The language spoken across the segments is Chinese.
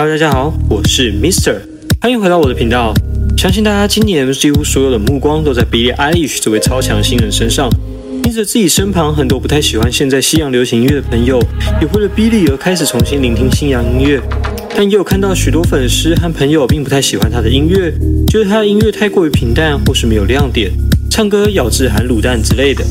Hello，大家好，我是 Mister，欢迎回到我的频道。相信大家今年几乎所有的目光都在 Billie Eilish 这位超强新人身上。因着自己身旁很多不太喜欢现在西洋流行音乐的朋友，也为了 Billie 而开始重新聆听西洋音乐。但也有看到许多粉丝和朋友并不太喜欢他的音乐，觉得他的音乐太过于平淡或是没有亮点，唱歌咬字含卤蛋之类的。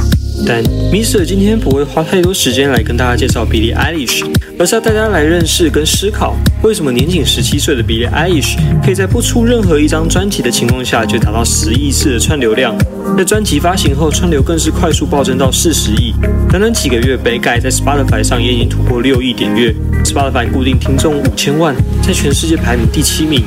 但 MISER 今天不会花太多时间来跟大家介绍 Billie Eilish，而是要大家来认识跟思考，为什么年仅十七岁的 Billie Eilish 可以在不出任何一张专辑的情况下就达到十亿次的串流量，在专辑发行后串流更是快速暴增到四十亿，短短几个月，北改在 Spotify 上也已经突破六亿点阅，Spotify 固定听众五千万，在全世界排名第七名。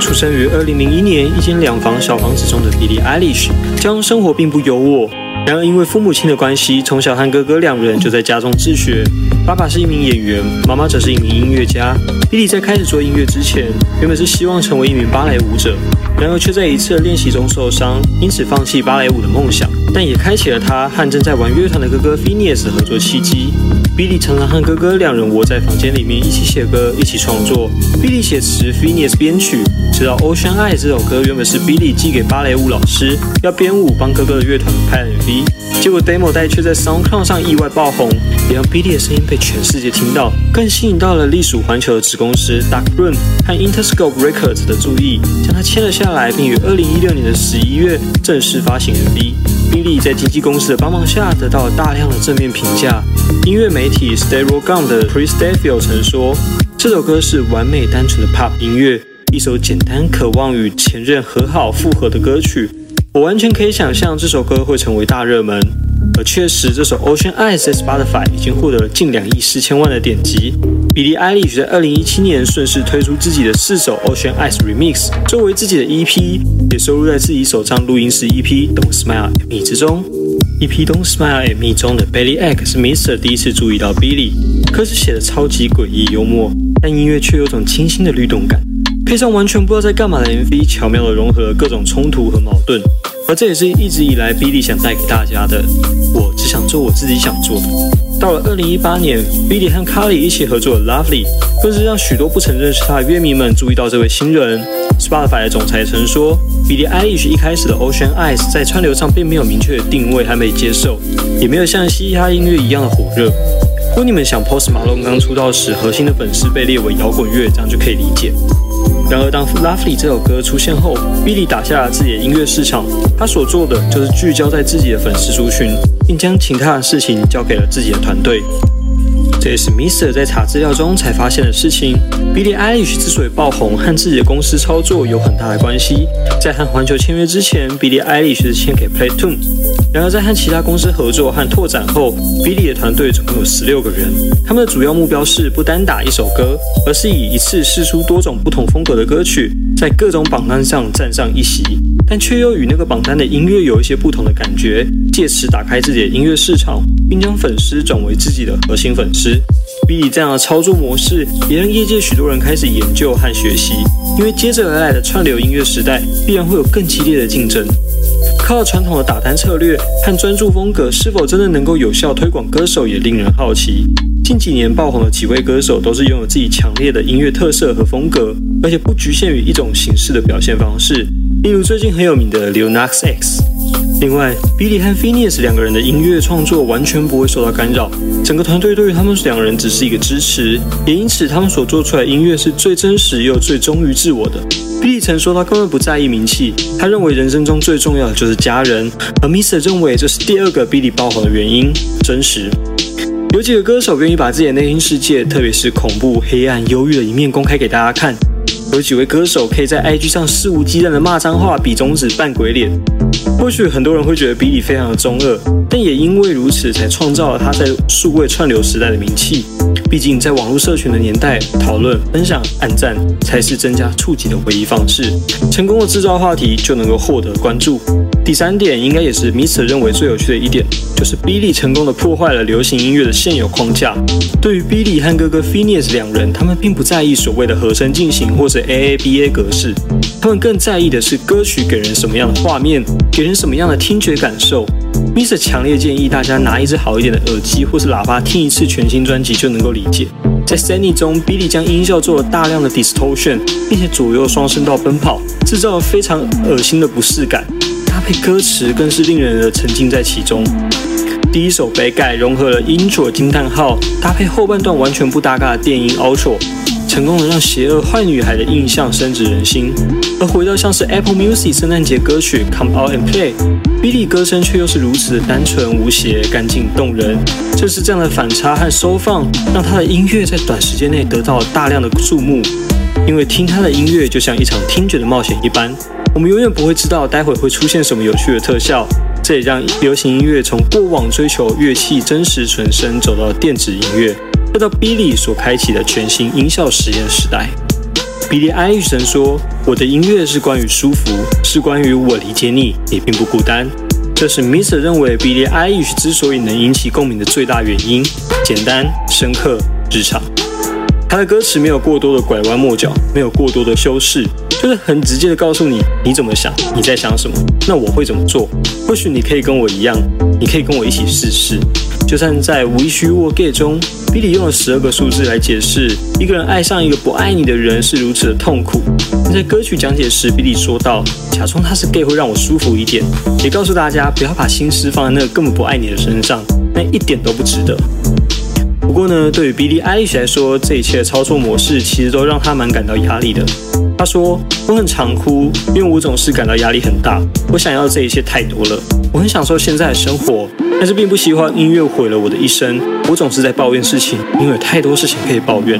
出生于二零零一年一间两房小房子中的 Billie Eilish，家中生活并不优渥。然而，因为父母亲的关系，从小和哥哥两人就在家中自学。爸爸是一名演员，妈妈则是一名音乐家。比利在开始做音乐之前，原本是希望成为一名芭蕾舞者，然而却在一次练习中受伤，因此放弃芭蕾舞的梦想。但也开启了他和正在玩乐团的哥哥菲尼克斯合作契机。比利常常和哥哥两人窝在房间里面一起写歌，一起创作。比利写词，Phineas 编曲。直到《Ocean Eye》这首歌原本是 Billy 寄给芭蕾舞老师，要编舞帮哥哥的乐团拍 MV，结果 demo 带却在 SoundCloud 上意外爆红，也让 Billy 的声音被全世界听到，更吸引到了隶属环球的子公司 Dark Room 和 Interscope Records 的注意，将他签了下来，并于2016年的11月正式发行 MV。Billy 在经纪公司的帮忙下，得到了大量的正面评价。音乐媒媒体 Stereo g u n 的 Chris Dafield 曾说，这首歌是完美单纯的 Pop 音乐。一首简单、渴望与前任和好、复合的歌曲，我完全可以想象这首歌会成为大热门。而确实，这首《Ocean Eyes》在 Spotify 已经获得了近两亿四千万的点击。比利·埃利许在二零一七年顺势推出自己的四首《Ocean Eyes Remix》作为自己的 EP，也收录在自己首张录音室 EP《Don't Smile at Me》之中。EP《Don't Smile at Me》中的《Belly X 是 Mr 第一次注意到 Billy，歌词写的超级诡异幽默，但音乐却有种清新的律动感。配上完全不知道在干嘛的 MV，巧妙的融合了各种冲突和矛盾，而这也是一直以来 Billy 想带给大家的。我只想做我自己想做的。到了二零一八年，Billy 和 Carly 一起合作《Lovely》，更是让许多不曾认识他的乐迷们注意到这位新人。Spotify 的总裁曾说，Billy Eilish 一开始的《Ocean Eyes》在川流上并没有明确的定位，还没接受，也没有像嘻哈音乐一样的火热。如果你们想 Post Malone 刚出道时核心的粉丝被列为摇滚乐，这样就可以理解。然而，当《Lovely》这首歌出现后，Billy 打下了自己的音乐市场。他所做的就是聚焦在自己的粉丝族群，并将其他的事情交给了自己的团队。这也是 Mister 在查资料中才发现的事情。Billie Eilish 之所以爆红，和自己的公司操作有很大的关系。在和环球签约之前，Billie Eilish 是签给 Playtoon。然而，在和其他公司合作和拓展后，Billie 的团队总共有十六个人。他们的主要目标是不单打一首歌，而是以一次试出多种不同风格的歌曲，在各种榜单上占上一席，但却又与那个榜单的音乐有一些不同的感觉，借此打开自己的音乐市场，并将粉丝转为自己的核心粉丝。B 这样的操作模式，也让业界许多人开始研究和学习。因为接着而来的串流音乐时代，必然会有更激烈的竞争。靠传统的打单策略和专注风格，是否真的能够有效推广歌手，也令人好奇。近几年爆红的几位歌手，都是拥有自己强烈的音乐特色和风格，而且不局限于一种形式的表现方式。例如最近很有名的 Lil Nas X。另外，Billy 和 Phineas 两个人的音乐创作完全不会受到干扰，整个团队对于他们两人只是一个支持，也因此他们所做出来音乐是最真实又最忠于自我的。Billy 曾说他根本不在意名气，他认为人生中最重要的就是家人，而 Mr 认为这是第二个 Billy 爆红的原因——真实。有几个歌手愿意把自己的内心世界，特别是恐怖、黑暗、忧郁的一面公开给大家看。有几位歌手可以在 IG 上肆无忌惮的骂脏话、比中指、扮鬼脸。或许很多人会觉得比利非常的中二，但也因为如此，才创造了他在数位串流时代的名气。毕竟，在网络社群的年代，讨论、分享、按赞才是增加触及的唯一方式。成功的制造话题，就能够获得关注。第三点，应该也是 Mister 认为最有趣的一点，就是 Billy 成功的破坏了流行音乐的现有框架。对于 Billy 和哥哥 Phineas 两人，他们并不在意所谓的和声进行或者 AABA 格式，他们更在意的是歌曲给人什么样的画面，给人什么样的听觉感受。Mister 强烈建议大家拿一只好一点的耳机或是喇叭听一次全新专辑，就能够理解。在 Sunny 中，Billy 将音效做了大量的 distortion，并且左右双声道奔跑，制造了非常恶心的不适感。搭配歌词更是令人沉浸在其中。第一首《Bad Guy》融合了 intro 惊叹号，搭配后半段完全不搭嘎的电音 outro，成功的让邪恶坏女孩的印象深植人心。而回到像是 Apple Music 圣诞节歌曲《Come Out and Play》，Billy 歌声却又是如此的单纯无邪、干净动人。正是这样的反差和收放，让他的音乐在短时间内得到了大量的注目。因为听他的音乐就像一场听觉的冒险一般，我们永远不会知道待会会出现什么有趣的特效。这也让流行音乐从过往追求乐器真实纯声，走到电子音乐，再到 Billy 所开启的全新音效实验时代。Billy Eilish 说：“我的音乐是关于舒服，是关于我理解你，你并不孤单。”这是 Mr 认为 Billy Eilish 之所以能引起共鸣的最大原因：简单、深刻、日常。他的歌词没有过多的拐弯抹角，没有过多的修饰，就是很直接的告诉你你怎么想，你在想什么，那我会怎么做？或许你可以跟我一样，你可以跟我一起试试。就算在《Wish You Were Gay》中，Billy 用了十二个数字来解释一个人爱上一个不爱你的人是如此的痛苦。在歌曲讲解时，Billy 说道：“假装他是 gay 会让我舒服一点，也告诉大家不要把心思放在那个根本不爱你的身上，那一点都不值得。”不过呢，对于 Billy Eilish 来说，这一切的操作模式其实都让他蛮感到压力的。他说：“我很常哭，因为我总是感到压力很大。我想要这一切太多了。我很享受现在的生活，但是并不希望音乐毁了我的一生。我总是在抱怨事情，因为有太多事情可以抱怨。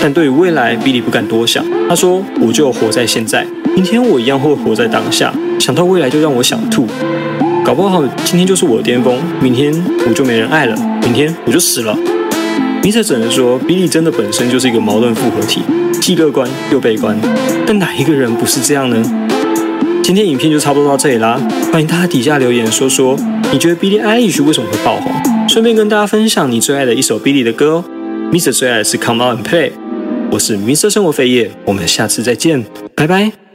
但对于未来，B D I 不敢多想。他说：我就活在现在，明天我一样会活在当下。想到未来就让我想吐。”搞不好今天就是我的巅峰，明天我就没人爱了，明天我就死了。米特只能说，Billy 真的本身就是一个矛盾复合体，既乐观又悲观。但哪一个人不是这样呢？今天影片就差不多到这里啦，欢迎大家底下留言说说，你觉得 Billy Eilish 为什么会爆红？顺便跟大家分享你最爱的一首 Billy 的歌哦。Mr 最爱是 Come On and Play。我是 Mr 生活飞叶，我们下次再见，拜拜。